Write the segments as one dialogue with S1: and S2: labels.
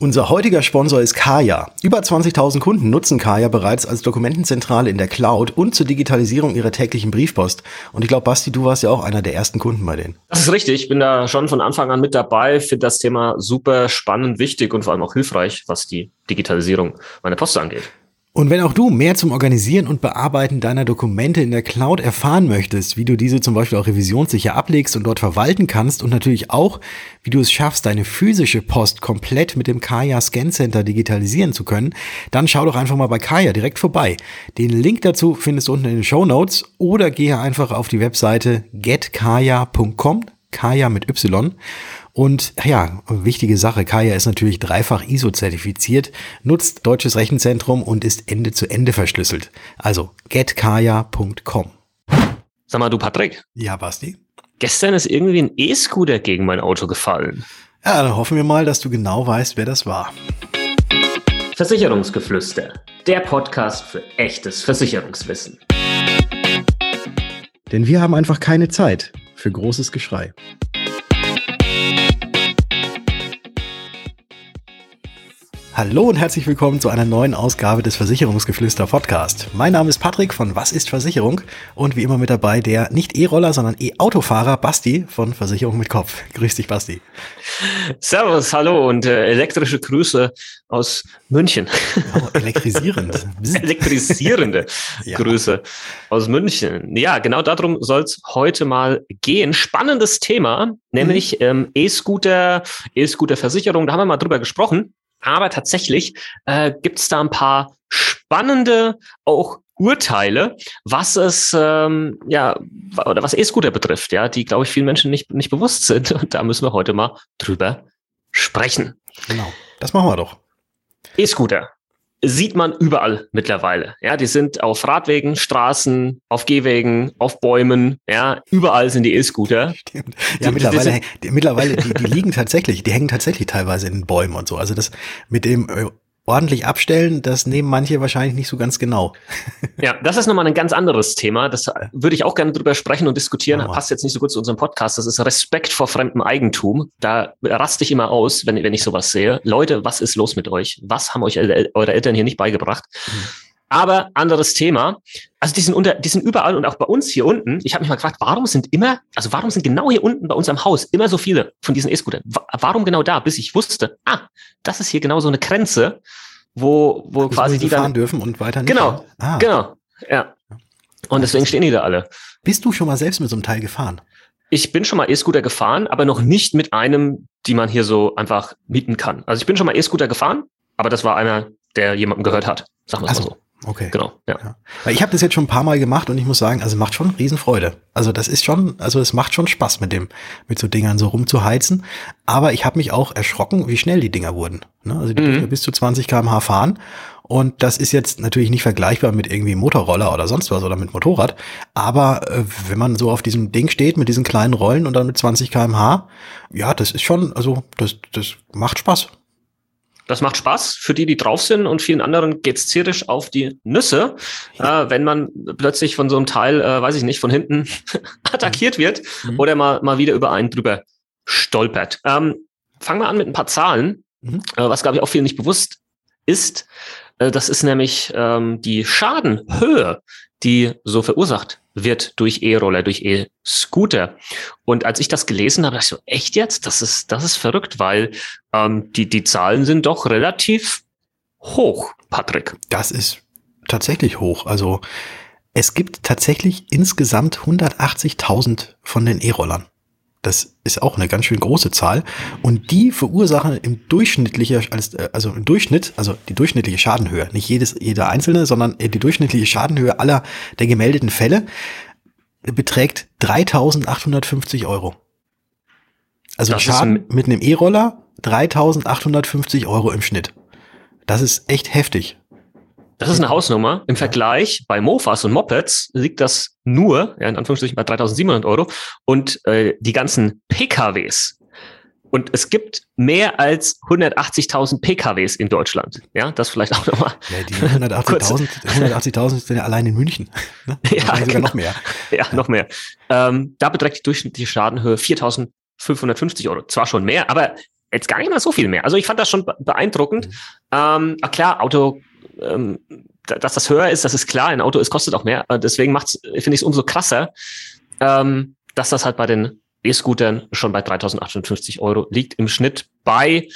S1: Unser heutiger Sponsor ist Kaya. Über 20.000 Kunden nutzen Kaya bereits als Dokumentenzentrale in der Cloud und zur Digitalisierung ihrer täglichen Briefpost. Und ich glaube, Basti, du warst ja auch einer der ersten Kunden bei denen.
S2: Das ist richtig. Ich bin da schon von Anfang an mit dabei, finde das Thema super spannend, wichtig und vor allem auch hilfreich, was die Digitalisierung meiner Post angeht.
S1: Und wenn auch du mehr zum Organisieren und Bearbeiten deiner Dokumente in der Cloud erfahren möchtest, wie du diese zum Beispiel auch revisionssicher ablegst und dort verwalten kannst und natürlich auch, wie du es schaffst, deine physische Post komplett mit dem Kaya Scan Center digitalisieren zu können, dann schau doch einfach mal bei Kaya direkt vorbei. Den Link dazu findest du unten in den Show Notes oder gehe einfach auf die Webseite getkaya.com, Kaya mit Y und ja, wichtige Sache, Kaya ist natürlich dreifach ISO-zertifiziert, nutzt deutsches Rechenzentrum und ist Ende zu Ende verschlüsselt. Also getkaya.com.
S2: Sag mal, du Patrick.
S1: Ja, Basti.
S2: Gestern ist irgendwie ein E-Scooter gegen mein Auto gefallen.
S1: Ja, dann hoffen wir mal, dass du genau weißt, wer das war.
S2: Versicherungsgeflüster, der Podcast für echtes Versicherungswissen.
S1: Denn wir haben einfach keine Zeit für großes Geschrei. Hallo und herzlich willkommen zu einer neuen Ausgabe des Versicherungsgeflüster Podcast. Mein Name ist Patrick von Was ist Versicherung und wie immer mit dabei der nicht E-Roller, sondern E-Autofahrer Basti von Versicherung mit Kopf. Grüß dich, Basti.
S2: Servus, hallo und äh, elektrische Grüße aus München.
S1: Oh, elektrisierend.
S2: Elektrisierende ja. Grüße aus München. Ja, genau darum soll es heute mal gehen. Spannendes Thema, nämlich mhm. ähm, E-Scooter, E-Scooter-Versicherung. Da haben wir mal drüber gesprochen. Aber tatsächlich äh, gibt es da ein paar spannende auch Urteile, was es ähm, ja oder was E-Scooter betrifft, ja, die glaube ich vielen Menschen nicht nicht bewusst sind. Und da müssen wir heute mal drüber sprechen.
S1: Genau, das machen wir doch.
S2: E-Scooter sieht man überall mittlerweile. Ja, die sind auf Radwegen, Straßen, auf Gehwegen, auf Bäumen. Ja, überall sind die E-Scooter.
S1: Stimmt. Ja, die, mittlerweile, die, mittlerweile, die, die liegen tatsächlich, die hängen tatsächlich teilweise in den Bäumen und so. Also das mit dem äh, ordentlich abstellen, das nehmen manche wahrscheinlich nicht so ganz genau.
S2: Ja, das ist nochmal ein ganz anderes Thema. Das würde ich auch gerne drüber sprechen und diskutieren. Ja. Passt jetzt nicht so gut zu unserem Podcast. Das ist Respekt vor fremdem Eigentum. Da raste ich immer aus, wenn, wenn ich sowas sehe. Leute, was ist los mit euch? Was haben euch eure Eltern hier nicht beigebracht? Mhm. Aber anderes Thema. Also die sind unter, die sind überall und auch bei uns hier unten. Ich habe mich mal gefragt, warum sind immer, also warum sind genau hier unten bei uns am Haus immer so viele von diesen E-Scootern? Warum genau da? Bis ich wusste, ah, das ist hier genau so eine Grenze, wo, wo also quasi die
S1: dann fahren dürfen und weiter
S2: nicht. Genau, ah. genau, ja. Und deswegen stehen die da alle.
S1: Bist du schon mal selbst mit so einem Teil gefahren?
S2: Ich bin schon mal E-Scooter gefahren, aber noch nicht mit einem, die man hier so einfach mieten kann. Also ich bin schon mal E-Scooter gefahren, aber das war einer, der jemandem gehört hat. Sagen wir es mal so.
S1: Okay. Genau, ja. ja. Weil ich habe das jetzt schon ein paar Mal gemacht und ich muss sagen, also macht schon Riesenfreude. Also das ist schon, also es macht schon Spaß mit dem, mit so Dingern so rumzuheizen. Aber ich habe mich auch erschrocken, wie schnell die Dinger wurden. Ne? Also die mhm. bis zu 20 km/h fahren. Und das ist jetzt natürlich nicht vergleichbar mit irgendwie Motorroller oder sonst was oder mit Motorrad. Aber äh, wenn man so auf diesem Ding steht mit diesen kleinen Rollen und dann mit 20 km/h, ja, das ist schon, also das, das macht Spaß.
S2: Das macht Spaß für die, die drauf sind und vielen anderen geht's tierisch auf die Nüsse, ja. äh, wenn man plötzlich von so einem Teil, äh, weiß ich nicht, von hinten attackiert wird mhm. oder mal, mal wieder über einen drüber stolpert. Ähm, fangen wir an mit ein paar Zahlen, mhm. äh, was glaube ich auch vielen nicht bewusst ist. Äh, das ist nämlich ähm, die Schadenhöhe, die so verursacht wird durch E-Roller, durch E-Scooter. Und als ich das gelesen habe, dachte ich so, echt jetzt? Das ist, das ist verrückt, weil ähm, die, die Zahlen sind doch relativ hoch, Patrick.
S1: Das ist tatsächlich hoch. Also es gibt tatsächlich insgesamt 180.000 von den E-Rollern. Das ist auch eine ganz schön große Zahl. Und die verursachen im durchschnittliche, äh, also im Durchschnitt, also die durchschnittliche Schadenhöhe, nicht jedes, jeder einzelne, sondern die durchschnittliche Schadenhöhe aller der gemeldeten Fälle beträgt 3850 Euro. Also das Schaden mit einem E-Roller 3850 Euro im Schnitt. Das ist echt heftig.
S2: Das ist eine Hausnummer. Im Vergleich bei Mofas und Mopeds liegt das nur, ja, in Anführungsstrichen, bei 3700 Euro. Und äh, die ganzen PKWs, und es gibt mehr als 180.000 PKWs in Deutschland. Ja, das vielleicht auch nochmal.
S1: Ja, die 180.000 180 sind ja allein in München.
S2: Ne? Ja, sogar genau. noch mehr. Ja, ja. noch mehr. Ähm, da beträgt die durchschnittliche Schadenhöhe 4.550 Euro. Zwar schon mehr, aber jetzt gar nicht mal so viel mehr. Also ich fand das schon beeindruckend. Mhm. Ähm, ah, klar, Auto, ähm, dass das höher ist, das ist klar. Ein Auto, es kostet auch mehr. Deswegen macht's, finde ich es umso krasser, ähm, dass das halt bei den E-Scootern schon bei 3.850 Euro liegt im Schnitt bei,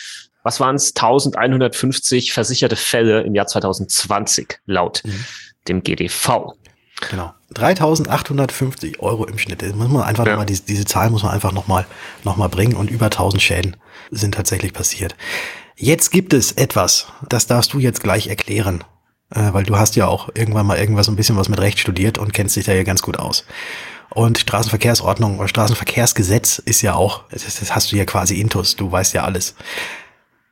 S2: was waren es, 1.150 versicherte Fälle im Jahr 2020 laut mhm. dem GDV.
S1: Genau. 3.850 Euro im Schnitt. Das muss man einfach ja. nochmal, diese, diese Zahl muss man einfach nochmal noch mal bringen und über 1000 Schäden sind tatsächlich passiert. Jetzt gibt es etwas, das darfst du jetzt gleich erklären, äh, weil du hast ja auch irgendwann mal irgendwas ein bisschen was mit Recht studiert und kennst dich da ja ganz gut aus. Und Straßenverkehrsordnung oder Straßenverkehrsgesetz ist ja auch, das, das hast du ja quasi intus, du weißt ja alles.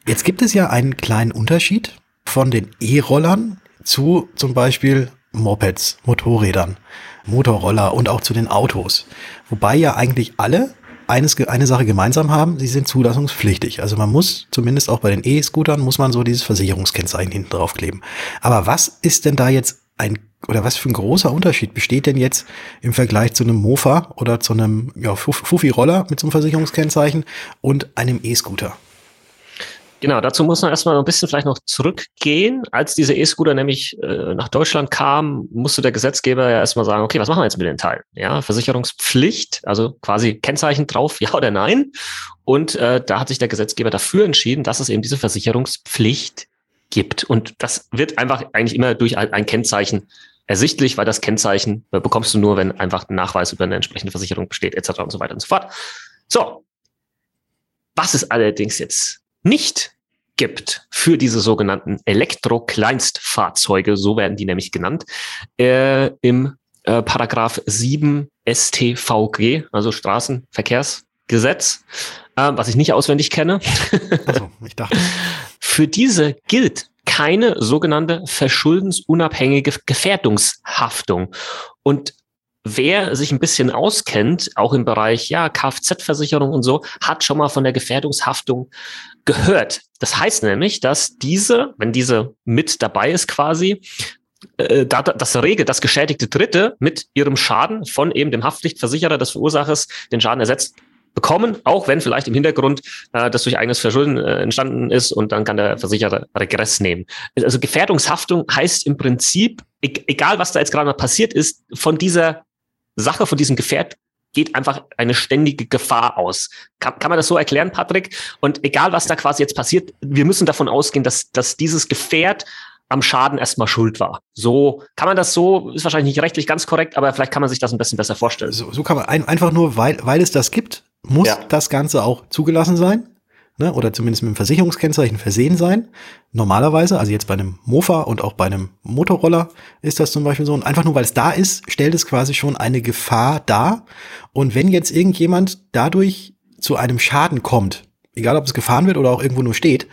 S1: Jetzt gibt es ja einen kleinen Unterschied von den E-Rollern zu zum Beispiel Mopeds, Motorrädern, Motorroller und auch zu den Autos. Wobei ja eigentlich alle eines, eine Sache gemeinsam haben, sie sind zulassungspflichtig. Also man muss, zumindest auch bei den E-Scootern, muss man so dieses Versicherungskennzeichen hinten drauf kleben. Aber was ist denn da jetzt ein, oder was für ein großer Unterschied besteht denn jetzt im Vergleich zu einem Mofa oder zu einem ja, Fufi-Roller mit so einem Versicherungskennzeichen und einem E-Scooter?
S2: Genau, dazu muss man erstmal ein bisschen vielleicht noch zurückgehen. Als diese E-Scooter nämlich äh, nach Deutschland kam, musste der Gesetzgeber ja erstmal sagen, okay, was machen wir jetzt mit den Teilen? Ja, Versicherungspflicht, also quasi Kennzeichen drauf, ja oder nein. Und äh, da hat sich der Gesetzgeber dafür entschieden, dass es eben diese Versicherungspflicht gibt. Und das wird einfach eigentlich immer durch ein, ein Kennzeichen ersichtlich, weil das Kennzeichen äh, bekommst du nur, wenn einfach ein Nachweis über eine entsprechende Versicherung besteht, etc. und so weiter und so fort. So. Was ist allerdings jetzt nicht gibt für diese sogenannten Elektro-Kleinstfahrzeuge, so werden die nämlich genannt, äh, im äh, Paragraph 7 StVG, also Straßenverkehrsgesetz, äh, was ich nicht auswendig kenne. Also, ich dachte. für diese gilt keine sogenannte verschuldensunabhängige Gefährdungshaftung. Und wer sich ein bisschen auskennt, auch im Bereich ja Kfz-Versicherung und so, hat schon mal von der Gefährdungshaftung gehört. Das heißt nämlich, dass diese, wenn diese mit dabei ist quasi, äh, da, das regelt, dass geschädigte Dritte mit ihrem Schaden von eben dem Haftpflichtversicherer des Verursachers den Schaden ersetzt bekommen, auch wenn vielleicht im Hintergrund äh, das durch eigenes Verschulden äh, entstanden ist und dann kann der Versicherer Regress nehmen. Also Gefährdungshaftung heißt im Prinzip, e egal was da jetzt gerade passiert ist, von dieser Sache von diesem Gefährt geht einfach eine ständige Gefahr aus. Kann, kann man das so erklären, Patrick? Und egal, was da quasi jetzt passiert, wir müssen davon ausgehen, dass, dass dieses Gefährt am Schaden erstmal schuld war. So kann man das so, ist wahrscheinlich nicht rechtlich ganz korrekt, aber vielleicht kann man sich das ein bisschen besser vorstellen.
S1: So, so kann man ein, einfach nur, weil, weil es das gibt, muss ja. das Ganze auch zugelassen sein ne, oder zumindest mit einem Versicherungskennzeichen versehen sein. Normalerweise, also jetzt bei einem Mofa und auch bei einem Motorroller ist das zum Beispiel so. Und einfach nur, weil es da ist, stellt es quasi schon eine Gefahr dar. Und wenn jetzt irgendjemand dadurch zu einem Schaden kommt, egal ob es gefahren wird oder auch irgendwo nur steht,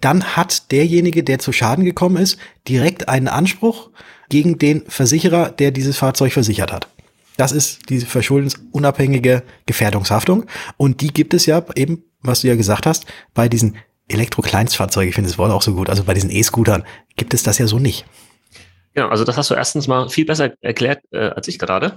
S1: dann hat derjenige, der zu Schaden gekommen ist, direkt einen Anspruch gegen den Versicherer, der dieses Fahrzeug versichert hat. Das ist diese verschuldensunabhängige Gefährdungshaftung. Und die gibt es ja eben, was du ja gesagt hast, bei diesen Elektro-Kleinstfahrzeugen, ich finde das Wort auch so gut, also bei diesen E-Scootern gibt es das ja so nicht.
S2: Genau, also das hast du erstens mal viel besser erklärt äh, als ich gerade.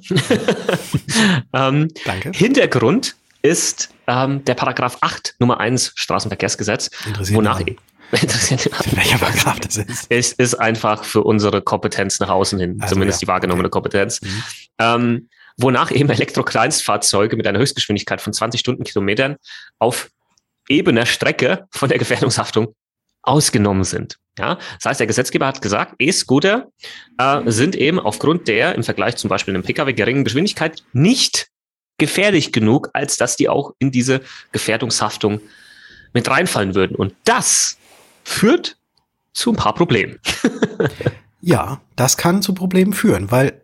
S2: ähm, Danke. Hintergrund ist ähm, der Paragraph 8 Nummer 1 Straßenverkehrsgesetz, wonach interessiert welcher Paragraph das ist. Es ist einfach für unsere Kompetenz nach außen hin, also, zumindest ja, die wahrgenommene. Kompetenz. Mhm. Ähm, wonach eben Elektrokleinstfahrzeuge mit einer Höchstgeschwindigkeit von 20 Stundenkilometern auf ebener Strecke von der Gefährdungshaftung ausgenommen sind. Ja, das heißt, der Gesetzgeber hat gesagt, E-Scooter äh, sind eben aufgrund der im Vergleich zum Beispiel einem Pkw geringen Geschwindigkeit nicht gefährlich genug, als dass die auch in diese Gefährdungshaftung mit reinfallen würden. Und das führt zu ein paar Problemen.
S1: ja, das kann zu Problemen führen, weil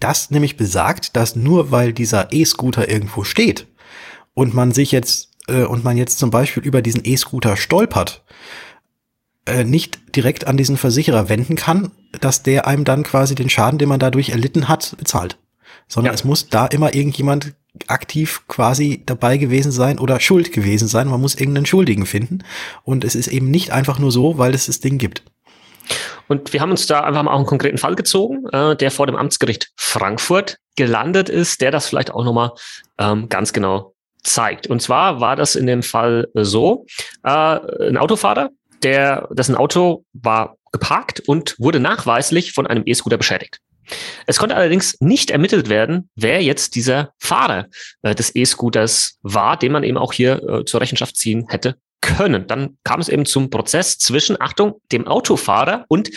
S1: das nämlich besagt, dass nur weil dieser E-Scooter irgendwo steht und man sich jetzt äh, und man jetzt zum Beispiel über diesen E-Scooter stolpert, äh, nicht direkt an diesen Versicherer wenden kann, dass der einem dann quasi den Schaden, den man dadurch erlitten hat, bezahlt. Sondern ja. es muss da immer irgendjemand aktiv quasi dabei gewesen sein oder schuld gewesen sein. Man muss irgendeinen Schuldigen finden. Und es ist eben nicht einfach nur so, weil es das Ding gibt.
S2: Und wir haben uns da einfach mal auch einen konkreten Fall gezogen, äh, der vor dem Amtsgericht Frankfurt gelandet ist, der das vielleicht auch nochmal ähm, ganz genau zeigt. Und zwar war das in dem Fall so, äh, ein Autofahrer, der, dessen Auto war geparkt und wurde nachweislich von einem E-Scooter beschädigt. Es konnte allerdings nicht ermittelt werden, wer jetzt dieser Fahrer äh, des E-Scooters war, den man eben auch hier äh, zur Rechenschaft ziehen hätte können. Dann kam es eben zum Prozess zwischen, Achtung, dem Autofahrer und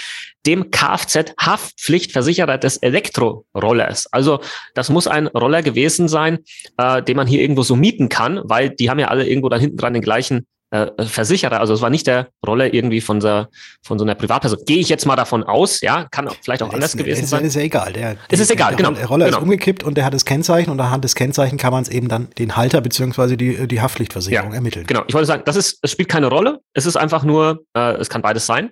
S2: dem Kfz-Haftpflichtversicherer des Elektrorollers. Also das muss ein Roller gewesen sein, äh, den man hier irgendwo so mieten kann, weil die haben ja alle irgendwo da hinten dran den gleichen äh, Versicherer. Also es war nicht der Roller irgendwie von so, von so einer Privatperson. Gehe ich jetzt mal davon aus, ja, kann auch, vielleicht auch
S1: ist,
S2: anders gewesen ist, sein.
S1: Ist ja egal. Der,
S2: es ist egal,
S1: der,
S2: genau.
S1: Der Roller
S2: genau.
S1: ist umgekippt und der hat das Kennzeichen und anhand des Kennzeichen kann man es eben dann den Halter beziehungsweise die, die Haftpflichtversicherung
S2: ja,
S1: ermitteln.
S2: Genau. Ich wollte sagen, das ist, es spielt keine Rolle. Es ist einfach nur, äh, es kann beides sein.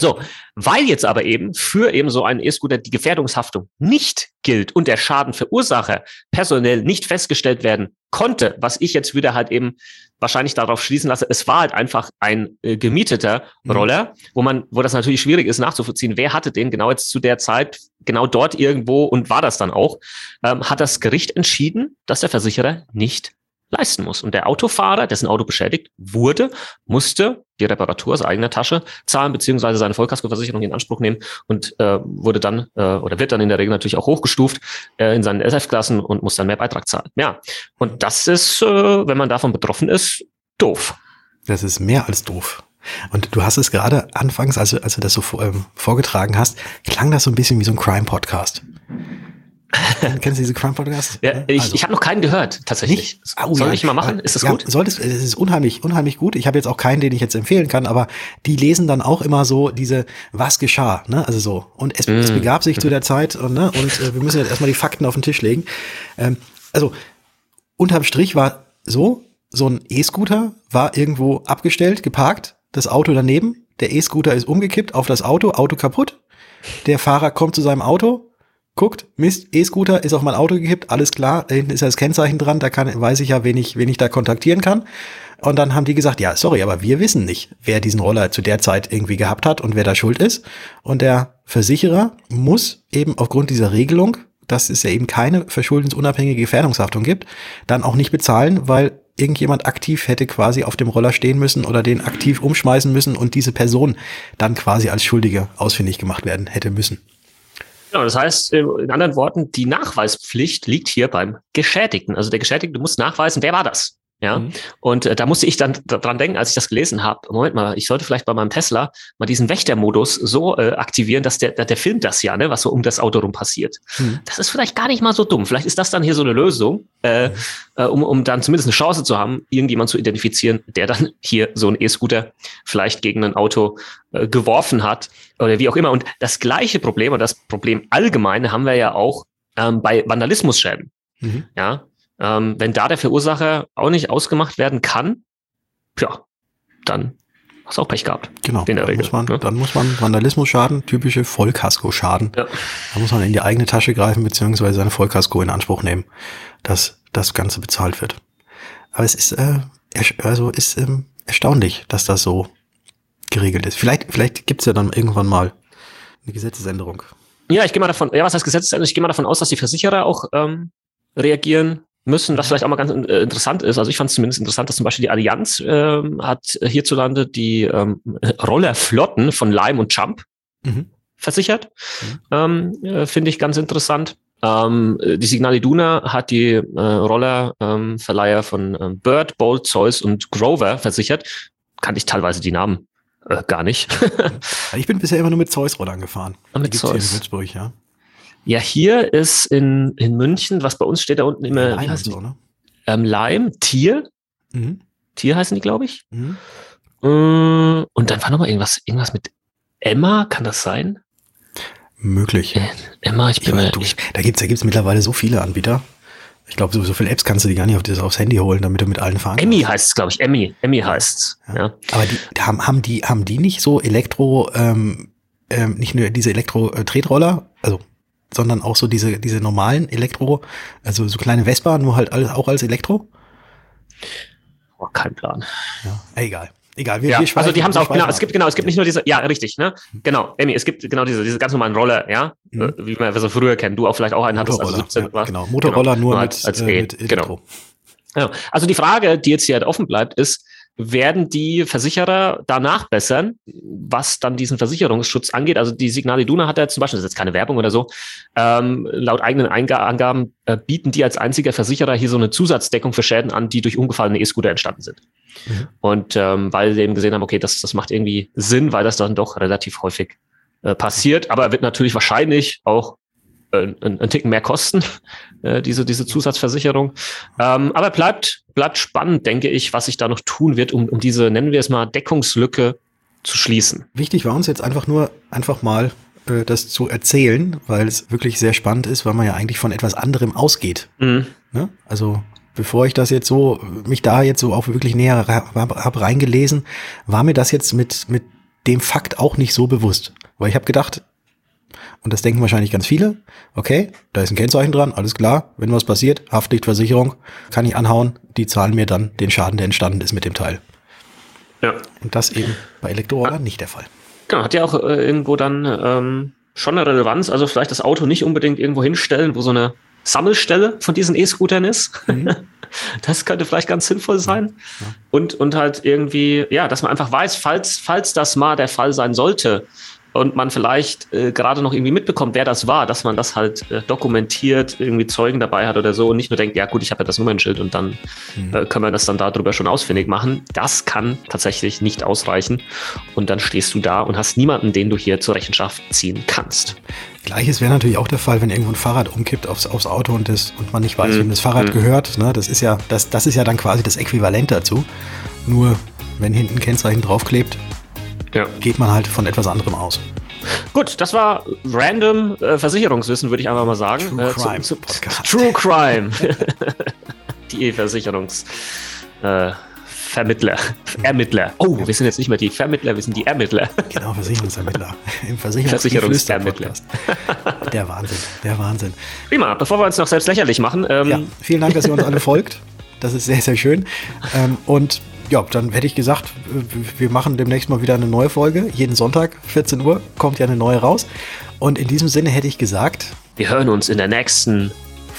S2: So, weil jetzt aber eben für eben so einen E-Scooter die Gefährdungshaftung nicht gilt und der Schadenverursacher personell nicht festgestellt werden konnte, was ich jetzt wieder halt eben wahrscheinlich darauf schließen lasse, es war halt einfach ein äh, gemieteter mhm. Roller, wo man, wo das natürlich schwierig ist nachzuvollziehen, wer hatte den genau jetzt zu der Zeit, genau dort irgendwo und war das dann auch, ähm, hat das Gericht entschieden, dass der Versicherer nicht leisten muss. Und der Autofahrer, dessen Auto beschädigt wurde, musste die Reparatur aus eigener Tasche zahlen, beziehungsweise seine Vollkaskoversicherung in Anspruch nehmen und äh, wurde dann äh, oder wird dann in der Regel natürlich auch hochgestuft äh, in seinen SF-Klassen und muss dann mehr Beitrag zahlen. Ja, und das ist, äh, wenn man davon betroffen ist, doof.
S1: Das ist mehr als doof. Und du hast es gerade anfangs, also als du das so ähm, vorgetragen hast, klang das so ein bisschen wie so ein Crime-Podcast. Kennst du diese Crime Podcast?
S2: Ja, ich, also. ich habe noch keinen gehört, tatsächlich. Oh, Soll ja. ich mal machen? Ist das ja, gut?
S1: Solltest, es ist unheimlich, unheimlich gut. Ich habe jetzt auch keinen, den ich jetzt empfehlen kann, aber die lesen dann auch immer so diese, was geschah, ne? Also so. Und es, mm. es begab sich zu der Zeit und, ne? und äh, wir müssen jetzt erstmal die Fakten auf den Tisch legen. Ähm, also, unterm Strich war so, so ein E-Scooter war irgendwo abgestellt, geparkt, das Auto daneben, der E-Scooter ist umgekippt auf das Auto, Auto kaputt. Der Fahrer kommt zu seinem Auto, guckt, Mist, E-Scooter ist auf mein Auto gekippt, alles klar, da hinten ist ja das Kennzeichen dran, da kann, weiß ich ja, wen ich, wen ich da kontaktieren kann. Und dann haben die gesagt, ja, sorry, aber wir wissen nicht, wer diesen Roller zu der Zeit irgendwie gehabt hat und wer da schuld ist. Und der Versicherer muss eben aufgrund dieser Regelung, dass es ja eben keine verschuldensunabhängige Gefährdungshaftung gibt, dann auch nicht bezahlen, weil irgendjemand aktiv hätte quasi auf dem Roller stehen müssen oder den aktiv umschmeißen müssen und diese Person dann quasi als Schuldige ausfindig gemacht werden hätte müssen.
S2: Genau, das heißt, äh, in anderen Worten, die Nachweispflicht liegt hier beim Geschädigten. Also der Geschädigte muss nachweisen, wer war das? Ja, mhm. und äh, da musste ich dann dran denken, als ich das gelesen habe. Moment mal, ich sollte vielleicht bei meinem Tesla mal diesen Wächtermodus so äh, aktivieren, dass der, der, der filmt das ja, ne, was so um das Auto rum passiert. Mhm. Das ist vielleicht gar nicht mal so dumm. Vielleicht ist das dann hier so eine Lösung, äh, mhm. äh, um, um dann zumindest eine Chance zu haben, irgendjemand zu identifizieren, der dann hier so ein E-Scooter vielleicht gegen ein Auto äh, geworfen hat oder wie auch immer. Und das gleiche Problem oder das Problem allgemeine haben wir ja auch ähm, bei Vandalismusschäden. Mhm. Ja, ähm, wenn da der Verursacher auch nicht ausgemacht werden kann, ja, dann hast du auch Pech gehabt.
S1: Genau. In der Regel, muss man, ne? Dann muss man Vandalismus-Schaden, typische Vollkasko-Schaden. Ja. Da muss man in die eigene Tasche greifen, beziehungsweise seine Vollkasko in Anspruch nehmen, dass das Ganze bezahlt wird. Aber es ist, äh, also ist ähm, erstaunlich, dass das so geregelt ist. Vielleicht, vielleicht gibt's ja dann irgendwann mal eine Gesetzesänderung.
S2: Ja, ich gehe mal davon, ja, was heißt Gesetzesänderung? Ich gehe mal davon aus, dass die Versicherer auch ähm, reagieren müssen, was vielleicht auch mal ganz äh, interessant ist. Also ich fand es zumindest interessant, dass zum Beispiel die Allianz ähm, hat hierzulande die ähm, Rollerflotten von Lime und Jump mhm. versichert. Mhm. Ähm, äh, Finde ich ganz interessant. Ähm, die Signal Iduna hat die äh, Rollerverleiher von ähm, Bird, Bolt, Zeus und Grover versichert. Kannte ich teilweise die Namen äh, gar nicht.
S1: ich bin bisher immer nur mit Zeus-Rollern gefahren.
S2: Und mit Zeus.
S1: In Würzburg, ja.
S2: Ja, hier ist in, in München, was bei uns steht da unten immer,
S1: Leim heißt so, ne?
S2: ähm, Leim, Tier. Mhm. Tier heißen die, glaube ich. Mhm. Äh, und dann war noch mal irgendwas, irgendwas mit Emma, kann das sein?
S1: Möglich. Äh,
S2: Emma, ich bin
S1: ich, du, ich, Da gibt's da gibt's mittlerweile so viele Anbieter. Ich glaube, so, so viele Apps kannst du die gar nicht auf das, aufs Handy holen, damit du mit allen fahren
S2: Emmy heißt es, glaube ich. Emmy. Emmy heißt
S1: ja. ja. Aber die, haben, haben, die, haben die nicht so Elektro, ähm, ähm, nicht nur diese Elektro-Tretroller, also sondern auch so diese, diese normalen Elektro, also so kleine Vespa, nur halt alles, auch als Elektro?
S2: Oh, kein Plan.
S1: Ja, egal. Egal, wir,
S2: ja, wir also die haben es auch, genau, es gibt, genau, es gibt nicht nur diese, ja, richtig, ne? Genau, Emmy, es gibt genau diese, diese ganz normalen Roller, ja, mhm. Äh, wie man so früher kennt, du auch vielleicht auch einen hattest,
S1: also 17 ja, Genau, Motorroller genau, nur, nur mit,
S2: als, als äh, e, mit
S1: Elektro.
S2: Genau. Ja, also die Frage, die jetzt hier halt offen bleibt, ist, werden die Versicherer danach bessern, was dann diesen Versicherungsschutz angeht. Also die Signal Iduna hat ja zum Beispiel, das ist jetzt keine Werbung oder so, ähm, laut eigenen Angaben äh, bieten die als einziger Versicherer hier so eine Zusatzdeckung für Schäden an, die durch umgefallene E-Scooter entstanden sind. Mhm. Und ähm, weil sie eben gesehen haben, okay, das, das macht irgendwie Sinn, weil das dann doch relativ häufig äh, passiert, aber wird natürlich wahrscheinlich auch äh, ein, ein Ticken mehr kosten, äh, diese, diese Zusatzversicherung. Ähm, aber bleibt, bleibt spannend, denke ich, was sich da noch tun wird, um, um diese, nennen wir es mal, Deckungslücke zu schließen.
S1: Wichtig war uns jetzt einfach nur, einfach mal äh, das zu erzählen, weil es wirklich sehr spannend ist, weil man ja eigentlich von etwas anderem ausgeht. Mhm. Ne? Also bevor ich das jetzt so, mich da jetzt so auch wirklich näher habe reingelesen, war mir das jetzt mit, mit dem Fakt auch nicht so bewusst. Weil ich habe gedacht, und das denken wahrscheinlich ganz viele. Okay, da ist ein Kennzeichen dran, alles klar. Wenn was passiert, Haftpflichtversicherung, kann ich anhauen. Die zahlen mir dann den Schaden, der entstanden ist mit dem Teil. Ja. Und das eben bei ja. nicht der Fall.
S2: Genau, hat ja auch äh, irgendwo dann ähm, schon eine Relevanz. Also vielleicht das Auto nicht unbedingt irgendwo hinstellen, wo so eine Sammelstelle von diesen E-Scootern ist. Mhm. Das könnte vielleicht ganz sinnvoll sein. Ja. Und, und halt irgendwie, ja, dass man einfach weiß, falls, falls das mal der Fall sein sollte, und man vielleicht äh, gerade noch irgendwie mitbekommt, wer das war, dass man das halt äh, dokumentiert, irgendwie Zeugen dabei hat oder so und nicht nur denkt, ja gut, ich habe ja das Nummernschild und dann mhm. äh, können wir das dann darüber schon ausfindig machen. Das kann tatsächlich nicht ausreichen und dann stehst du da und hast niemanden, den du hier zur Rechenschaft ziehen kannst.
S1: Gleiches wäre natürlich auch der Fall, wenn irgendwo ein Fahrrad umkippt aufs, aufs Auto und, das, und man nicht weiß, mhm. wem das Fahrrad mhm. gehört. Ne? Das, ist ja, das, das ist ja dann quasi das Äquivalent dazu. Nur wenn hinten ein Kennzeichen draufklebt, ja. geht man halt von etwas anderem aus.
S2: Gut, das war random äh, Versicherungswissen, würde ich einfach mal sagen. True äh, Crime. Zu, zu, True Crime. die Versicherungs. Äh, Vermittler. Ermittler. Oh, wir sind jetzt nicht mehr die Vermittler, wir sind die Ermittler.
S1: Genau, Versicherungsermittler. Im Versicherungs
S2: Versicherungsermittler.
S1: Der Wahnsinn, der Wahnsinn.
S2: Prima, bevor wir uns noch selbst lächerlich machen.
S1: Ähm ja, vielen Dank, dass ihr uns alle folgt. Das ist sehr, sehr schön. Ähm, und ja, dann hätte ich gesagt, wir machen demnächst mal wieder eine neue Folge. Jeden Sonntag, 14 Uhr, kommt ja eine neue raus. Und in diesem Sinne hätte ich gesagt,
S2: wir hören uns in der nächsten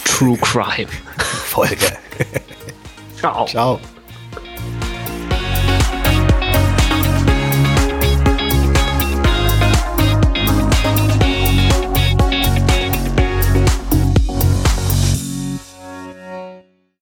S2: True Crime
S1: Folge. Ciao. Ciao.